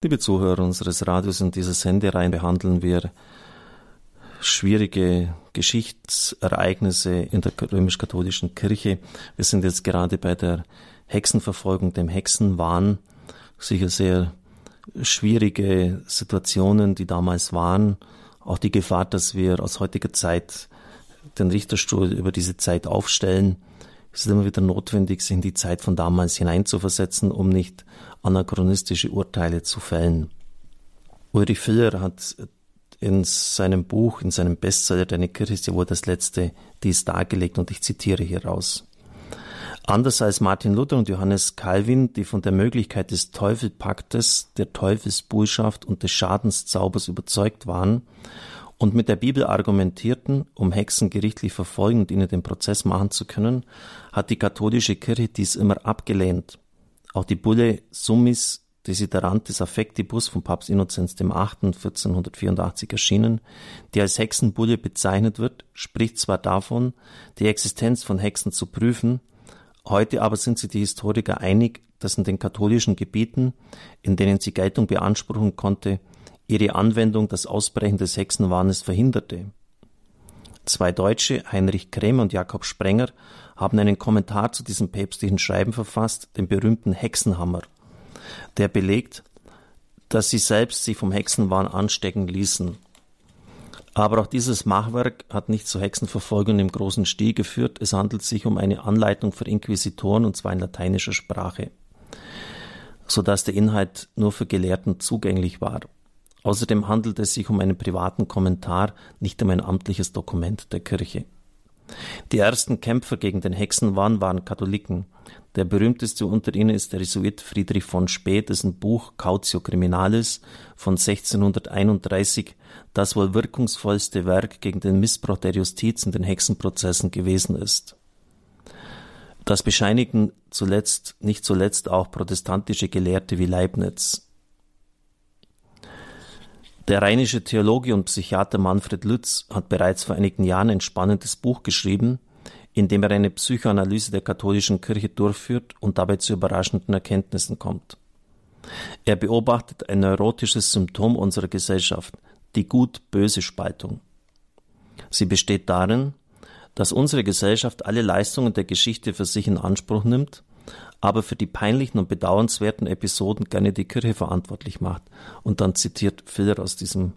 Liebe Zuhörer unseres Radios, in dieser Sendereihe behandeln wir schwierige Geschichtsereignisse in der römisch-katholischen Kirche. Wir sind jetzt gerade bei der Hexenverfolgung, dem Hexenwahn. Sicher sehr schwierige Situationen, die damals waren. Auch die Gefahr, dass wir aus heutiger Zeit den Richterstuhl über diese Zeit aufstellen. Es ist immer wieder notwendig, sich in die Zeit von damals hineinzuversetzen, um nicht anachronistische Urteile zu fällen. Ulrich Filler hat in seinem Buch, in seinem Bestseller Deine Kirche ist ja wohl das letzte, dies dargelegt und ich zitiere hier raus. Anders als Martin Luther und Johannes Calvin, die von der Möglichkeit des Teufelpaktes, der Teufelsbullschaft und des Schadenszaubers überzeugt waren und mit der Bibel argumentierten, um Hexen gerichtlich verfolgen und ihnen den Prozess machen zu können, hat die katholische Kirche dies immer abgelehnt. Auch die Bulle Summis Desiderantes Affectibus von Papst Innozenz VIII. 1484 erschienen, die als Hexenbulle bezeichnet wird, spricht zwar davon, die Existenz von Hexen zu prüfen, heute aber sind sich die Historiker einig, dass in den katholischen Gebieten, in denen sie Geltung beanspruchen konnte, ihre Anwendung das Ausbrechen des Hexenwahnes verhinderte. Zwei Deutsche, Heinrich Krämer und Jakob Sprenger, haben einen Kommentar zu diesem päpstlichen Schreiben verfasst, den berühmten Hexenhammer, der belegt, dass sie selbst sich vom Hexenwahn anstecken ließen. Aber auch dieses Machwerk hat nicht zu Hexenverfolgung im großen Stil geführt. Es handelt sich um eine Anleitung für Inquisitoren und zwar in lateinischer Sprache, so dass der Inhalt nur für Gelehrten zugänglich war. Außerdem handelt es sich um einen privaten Kommentar, nicht um ein amtliches Dokument der Kirche. Die ersten Kämpfer gegen den Hexenwahn waren Katholiken. Der berühmteste unter ihnen ist der Jesuit Friedrich von Spee, dessen Buch Cautio Criminalis von 1631 das wohl wirkungsvollste Werk gegen den Missbrauch der Justiz in den Hexenprozessen gewesen ist. Das bescheinigen zuletzt, nicht zuletzt auch protestantische Gelehrte wie Leibniz. Der rheinische Theologe und Psychiater Manfred Lütz hat bereits vor einigen Jahren ein spannendes Buch geschrieben, in dem er eine Psychoanalyse der katholischen Kirche durchführt und dabei zu überraschenden Erkenntnissen kommt. Er beobachtet ein neurotisches Symptom unserer Gesellschaft, die gut-böse Spaltung. Sie besteht darin, dass unsere Gesellschaft alle Leistungen der Geschichte für sich in Anspruch nimmt aber für die peinlichen und bedauernswerten Episoden gerne die Kirche verantwortlich macht. Und dann zitiert Filler aus diesem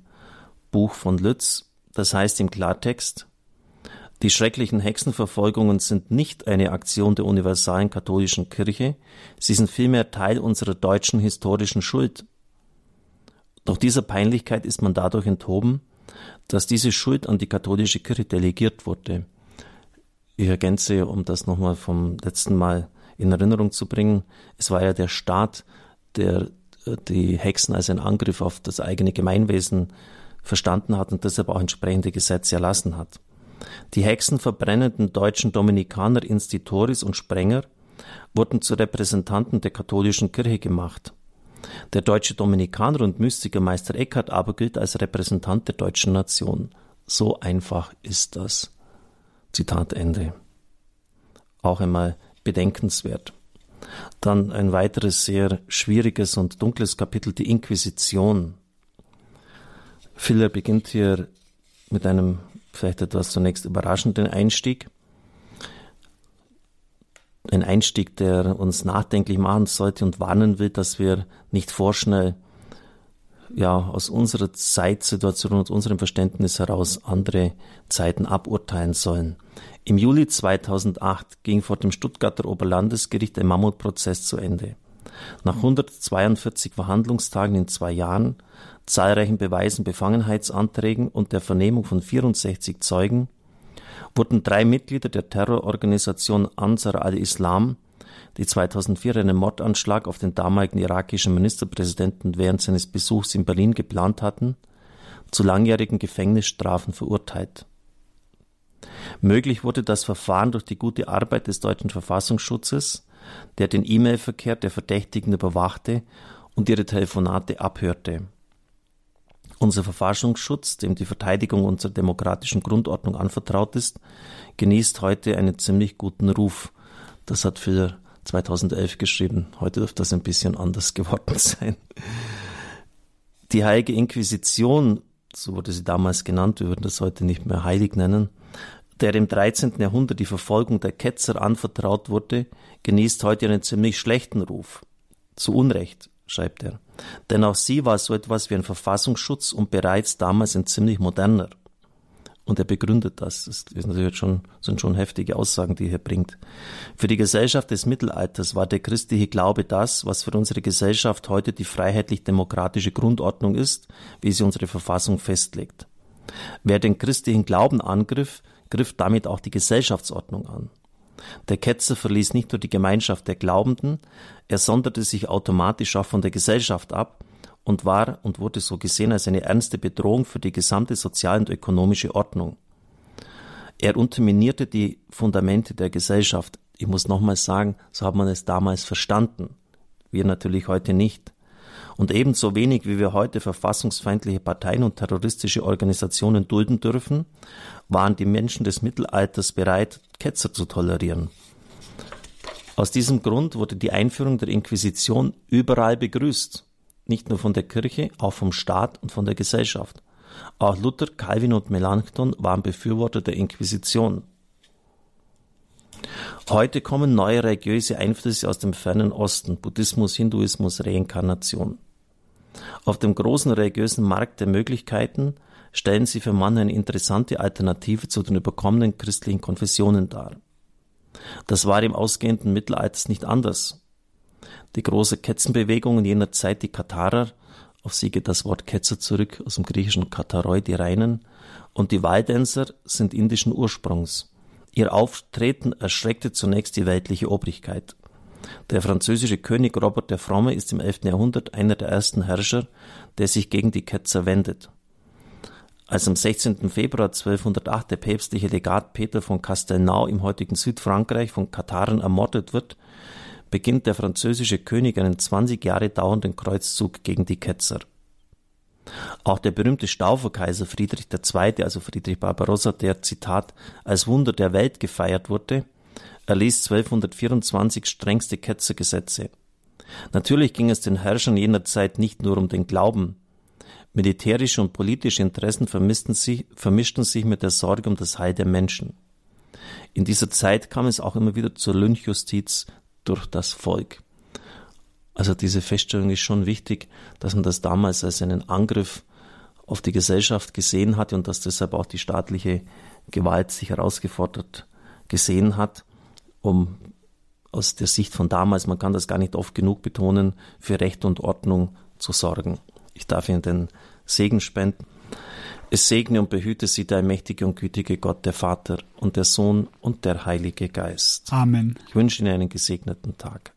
Buch von Lütz, das heißt im Klartext, die schrecklichen Hexenverfolgungen sind nicht eine Aktion der universalen katholischen Kirche, sie sind vielmehr Teil unserer deutschen historischen Schuld. Doch dieser Peinlichkeit ist man dadurch enthoben, dass diese Schuld an die katholische Kirche delegiert wurde. Ich ergänze, um das nochmal vom letzten Mal in Erinnerung zu bringen. Es war ja der Staat, der äh, die Hexen als einen Angriff auf das eigene Gemeinwesen verstanden hat und deshalb auch entsprechende Gesetze erlassen hat. Die hexenverbrennenden deutschen Dominikaner Institoris und Sprenger wurden zu Repräsentanten der katholischen Kirche gemacht. Der deutsche Dominikaner und Mystiker Meister Eckhart aber gilt als Repräsentant der deutschen Nation. So einfach ist das. Zitat Ende. Auch einmal bedenkenswert. Dann ein weiteres sehr schwieriges und dunkles Kapitel, die Inquisition. Filler beginnt hier mit einem vielleicht etwas zunächst überraschenden Einstieg. Ein Einstieg, der uns nachdenklich machen sollte und warnen will, dass wir nicht vorschnell ja, aus unserer Zeitsituation und unserem Verständnis heraus andere Zeiten aburteilen sollen. Im Juli 2008 ging vor dem Stuttgarter Oberlandesgericht ein Mammutprozess zu Ende. Nach 142 Verhandlungstagen in zwei Jahren, zahlreichen Beweisen, Befangenheitsanträgen und der Vernehmung von 64 Zeugen wurden drei Mitglieder der Terrororganisation Ansar al-Islam, die 2004 einen Mordanschlag auf den damaligen irakischen Ministerpräsidenten während seines Besuchs in Berlin geplant hatten, zu langjährigen Gefängnisstrafen verurteilt. Möglich wurde das Verfahren durch die gute Arbeit des deutschen Verfassungsschutzes, der den E-Mail-Verkehr der Verdächtigen überwachte und ihre Telefonate abhörte. Unser Verfassungsschutz, dem die Verteidigung unserer demokratischen Grundordnung anvertraut ist, genießt heute einen ziemlich guten Ruf. Das hat für 2011 geschrieben. Heute dürfte das ein bisschen anders geworden sein. Die Heilige Inquisition, so wurde sie damals genannt, wir würden das heute nicht mehr heilig nennen, der im 13. Jahrhundert die Verfolgung der Ketzer anvertraut wurde, genießt heute einen ziemlich schlechten Ruf. Zu Unrecht, schreibt er. Denn auch sie war so etwas wie ein Verfassungsschutz und bereits damals ein ziemlich moderner. Und er begründet das. Das ist natürlich schon, sind schon heftige Aussagen, die er hier bringt. Für die Gesellschaft des Mittelalters war der christliche Glaube das, was für unsere Gesellschaft heute die freiheitlich-demokratische Grundordnung ist, wie sie unsere Verfassung festlegt. Wer den christlichen Glauben angriff, griff damit auch die Gesellschaftsordnung an. Der Ketzer verließ nicht nur die Gemeinschaft der Glaubenden, er sonderte sich automatisch auch von der Gesellschaft ab und war und wurde so gesehen als eine ernste Bedrohung für die gesamte soziale und ökonomische Ordnung. Er unterminierte die Fundamente der Gesellschaft. Ich muss nochmals sagen, so hat man es damals verstanden. Wir natürlich heute nicht. Und ebenso wenig wie wir heute verfassungsfeindliche Parteien und terroristische Organisationen dulden dürfen, waren die Menschen des Mittelalters bereit, Ketzer zu tolerieren. Aus diesem Grund wurde die Einführung der Inquisition überall begrüßt, nicht nur von der Kirche, auch vom Staat und von der Gesellschaft. Auch Luther, Calvin und Melanchthon waren Befürworter der Inquisition. Heute kommen neue religiöse Einflüsse aus dem fernen Osten, Buddhismus, Hinduismus, Reinkarnation. Auf dem großen religiösen Markt der Möglichkeiten stellen sie für Mann eine interessante Alternative zu den überkommenen christlichen Konfessionen dar. Das war im ausgehenden Mittelalters nicht anders. Die große Ketzenbewegung in jener Zeit, die Katharer, auf sie geht das Wort Ketzer zurück aus dem griechischen Kataroi, die Reinen, und die Waldenser sind indischen Ursprungs. Ihr Auftreten erschreckte zunächst die weltliche Obrigkeit. Der französische König Robert der Fromme ist im 11. Jahrhundert einer der ersten Herrscher, der sich gegen die Ketzer wendet. Als am 16. Februar 1208 der päpstliche Legat Peter von Castelnau im heutigen Südfrankreich von Kataren ermordet wird, beginnt der französische König einen 20 Jahre dauernden Kreuzzug gegen die Ketzer. Auch der berühmte Stauferkaiser Friedrich II., also Friedrich Barbarossa, der Zitat als Wunder der Welt gefeiert wurde, erließ 1224 strengste Ketzergesetze. Natürlich ging es den Herrschern jener Zeit nicht nur um den Glauben. Militärische und politische Interessen sich, vermischten sich mit der Sorge um das Heil der Menschen. In dieser Zeit kam es auch immer wieder zur Lynchjustiz durch das Volk. Also diese Feststellung ist schon wichtig, dass man das damals als einen Angriff auf die Gesellschaft gesehen hat und dass deshalb auch die staatliche Gewalt sich herausgefordert gesehen hat um aus der Sicht von damals, man kann das gar nicht oft genug betonen, für Recht und Ordnung zu sorgen. Ich darf Ihnen den Segen spenden. Es segne und behüte Sie der mächtige und gütige Gott, der Vater und der Sohn und der Heilige Geist. Amen. Ich wünsche Ihnen einen gesegneten Tag.